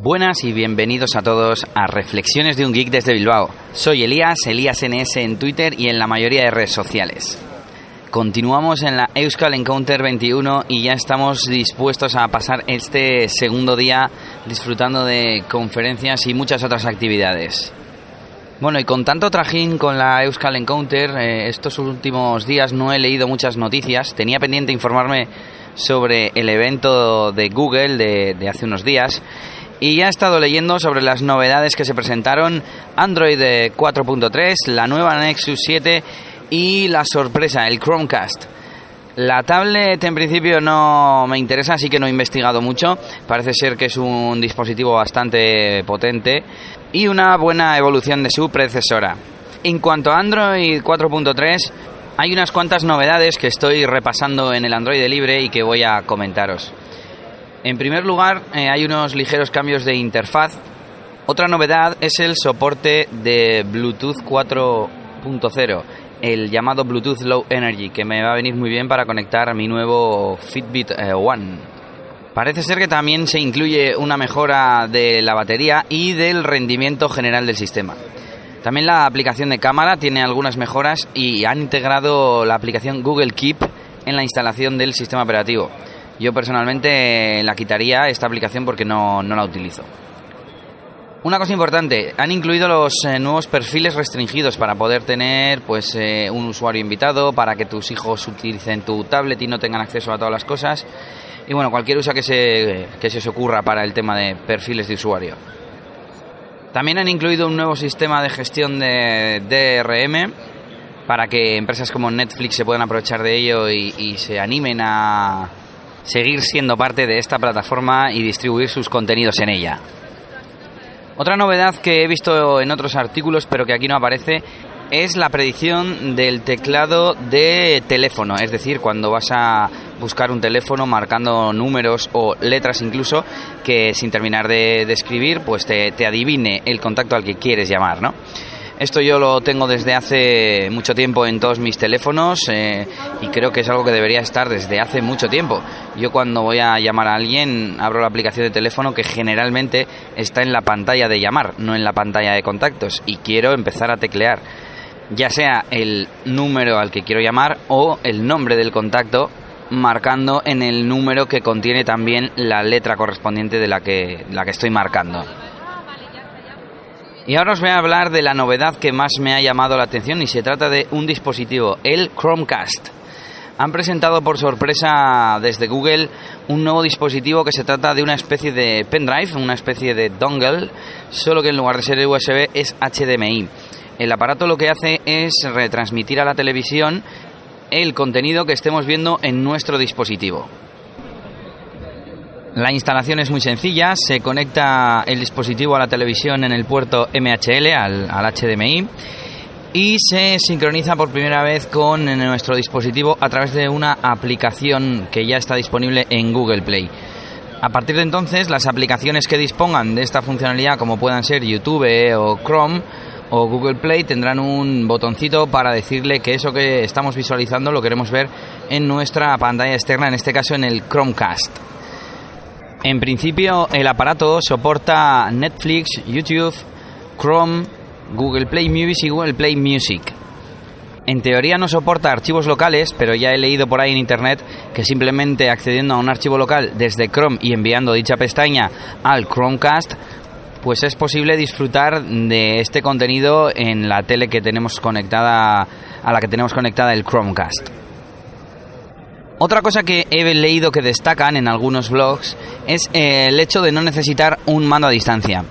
Buenas y bienvenidos a todos a Reflexiones de un Geek desde Bilbao. Soy Elías, Elías NS en Twitter y en la mayoría de redes sociales. Continuamos en la Euskal Encounter 21 y ya estamos dispuestos a pasar este segundo día disfrutando de conferencias y muchas otras actividades. Bueno, y con tanto trajín con la Euskal Encounter, eh, estos últimos días no he leído muchas noticias. Tenía pendiente informarme sobre el evento de Google de, de hace unos días y ya he estado leyendo sobre las novedades que se presentaron, Android 4.3, la nueva Nexus 7 y la sorpresa, el Chromecast. La tablet en principio no me interesa, así que no he investigado mucho. Parece ser que es un dispositivo bastante potente y una buena evolución de su predecesora. En cuanto a Android 4.3, hay unas cuantas novedades que estoy repasando en el Android libre y que voy a comentaros. En primer lugar, eh, hay unos ligeros cambios de interfaz. Otra novedad es el soporte de Bluetooth 4.0, el llamado Bluetooth Low Energy, que me va a venir muy bien para conectar mi nuevo Fitbit eh, One. Parece ser que también se incluye una mejora de la batería y del rendimiento general del sistema. También la aplicación de cámara tiene algunas mejoras y han integrado la aplicación Google Keep en la instalación del sistema operativo. Yo personalmente la quitaría esta aplicación porque no, no la utilizo. Una cosa importante, han incluido los eh, nuevos perfiles restringidos para poder tener pues eh, un usuario invitado, para que tus hijos utilicen tu tablet y no tengan acceso a todas las cosas. Y bueno, cualquier uso que se, que se os ocurra para el tema de perfiles de usuario. También han incluido un nuevo sistema de gestión de DRM para que empresas como Netflix se puedan aprovechar de ello y se animen a, seguir siendo parte de esta plataforma y distribuir sus contenidos en ella. Otra novedad que he visto en otros artículos pero que aquí no aparece es la predicción del teclado de teléfono, es decir, cuando vas a buscar un teléfono marcando números o letras incluso que sin terminar de, escribir pues te, te adivine el contacto al que quieres llamar, ¿no? Esto yo lo tengo desde hace mucho tiempo en todos mis teléfonos eh, y creo que es algo que debería estar desde hace mucho tiempo. Yo cuando voy a llamar a alguien abro la aplicación de teléfono que generalmente está en la pantalla de llamar, no en la pantalla de contactos y quiero empezar a teclear ya sea el número al que quiero llamar o el nombre del contacto marcando en el número que contiene también la letra correspondiente de la que, la que estoy marcando. Y ahora os voy a hablar de la novedad que más me ha llamado la atención y se trata de un dispositivo, el Chromecast. Han presentado por sorpresa desde Google un nuevo dispositivo que se trata de una especie de pendrive, una especie de dongle, solo que en lugar de ser USB es HDMI. El aparato lo que hace es retransmitir a la televisión el contenido que estemos viendo en nuestro dispositivo. La instalación es muy sencilla, se conecta el dispositivo a la televisión en el puerto MHL, al, HDMI, y se sincroniza por primera vez con nuestro dispositivo a través de una aplicación que ya está disponible en Google Play. A partir de entonces, las aplicaciones que dispongan de esta funcionalidad, como puedan ser YouTube o Chrome o Google Play, tendrán un botoncito para decirle que eso que estamos visualizando lo queremos ver en nuestra pantalla externa, en este caso en el Chromecast. En principio, el aparato soporta Netflix, YouTube, Chrome, Google Play Music y Google Play Music. En teoría no soporta archivos locales, pero ya he leído por ahí en internet que simplemente accediendo a un archivo local desde Chrome y enviando dicha pestaña al Chromecast, pues es posible disfrutar de este contenido en la tele que tenemos conectada a la que tenemos conectada el Chromecast. Otra cosa que he leído que destacan en algunos blogs es eh, el hecho de no necesitar un mando a distancia.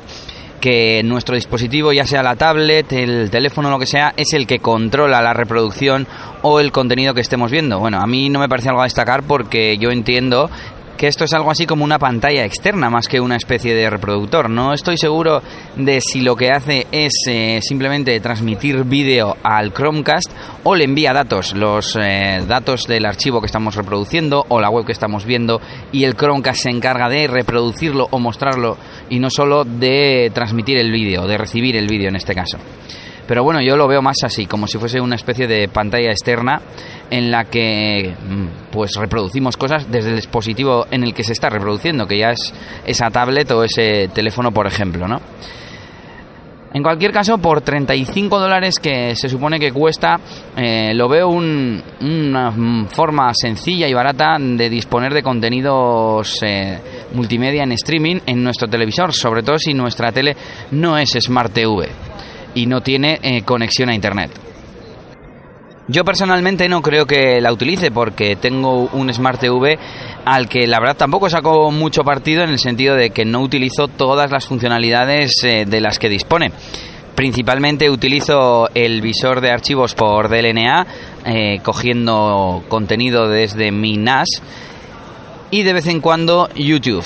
Que nuestro dispositivo, ya sea la tablet, el teléfono, lo que sea, es el que controla la reproducción o el contenido que estemos viendo. Bueno, a mí no me parece algo a destacar porque yo entiendo que esto es algo así como una pantalla externa más que una especie de reproductor. No estoy seguro de si lo que hace es eh, simplemente transmitir vídeo al Chromecast o le envía datos, los eh, datos del archivo que estamos reproduciendo o la web que estamos viendo y el Chromecast se encarga de reproducirlo o mostrarlo y no solo de transmitir el vídeo, de recibir el vídeo en este caso. Pero bueno, yo lo veo más así, como si fuese una especie de pantalla externa en la que mm, pues reproducimos cosas desde el dispositivo en el que se está reproduciendo, que ya es esa tablet o ese teléfono, por ejemplo, ¿no? En cualquier caso, por 35 dólares que se supone que cuesta, eh, lo veo una forma sencilla y barata de disponer de contenidos eh, multimedia en streaming en nuestro televisor, sobre todo si nuestra tele no es Smart TV y no tiene eh, conexión a Internet. Yo personalmente no creo que la utilice porque tengo un Smart TV al que la verdad tampoco saco mucho partido en el sentido de que no utilizo todas las funcionalidades eh, de las que dispone. Principalmente utilizo el visor de archivos por DLNA, eh, cogiendo contenido desde mi NAS y de vez en cuando YouTube.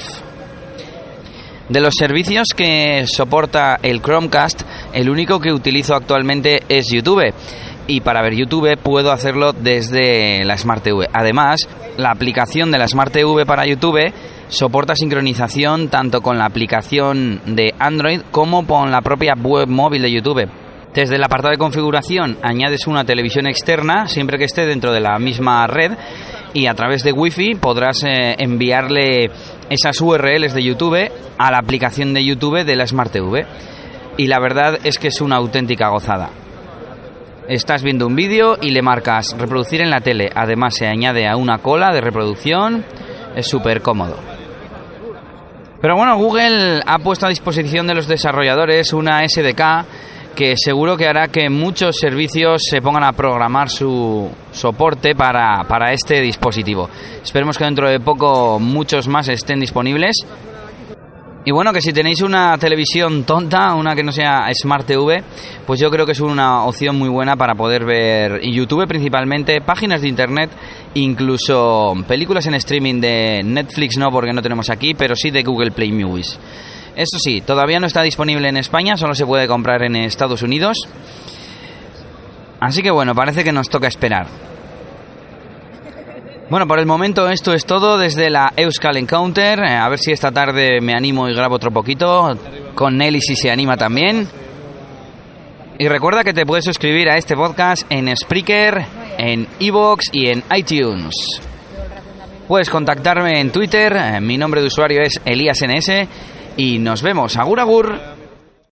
De los servicios que soporta el Chromecast, el único que utilizo actualmente es YouTube y para ver YouTube puedo hacerlo desde la Smart TV. Además, la aplicación de la Smart TV para YouTube soporta sincronización tanto con la aplicación de Android como con la propia web móvil de YouTube. Desde el apartado de configuración añades una televisión externa siempre que esté dentro de la misma red y a través de Wi-Fi podrás eh, enviarle esas URLs de YouTube a la aplicación de YouTube de la Smart TV. Y la verdad es que es una auténtica gozada. Estás viendo un vídeo y le marcas reproducir en la tele. Además se añade a una cola de reproducción. Es súper cómodo. Pero bueno, Google ha puesto a disposición de los desarrolladores una SDK que seguro que hará que muchos servicios se pongan a programar su soporte para, para este dispositivo. Esperemos que dentro de poco muchos más estén disponibles y bueno, que si tenéis una televisión tonta, una que no sea Smart TV, pues yo creo que es una opción muy buena para poder ver YouTube principalmente, páginas de internet, incluso películas en streaming de Netflix, no porque no tenemos aquí, pero sí de Google Play Movies. Eso sí, todavía no está disponible en España, solo se puede comprar en Estados Unidos. Así que bueno, parece que nos toca esperar. Bueno, por el momento esto es todo desde la Euskal Encounter. Eh, a ver si esta tarde me animo y grabo otro poquito. Con Nelly si se anima también. Y recuerda que te puedes suscribir a este podcast en Spreaker, en Evox y en iTunes. Puedes contactarme en Twitter, eh, mi nombre de usuario es ElíasNS y nos vemos. Agur agur.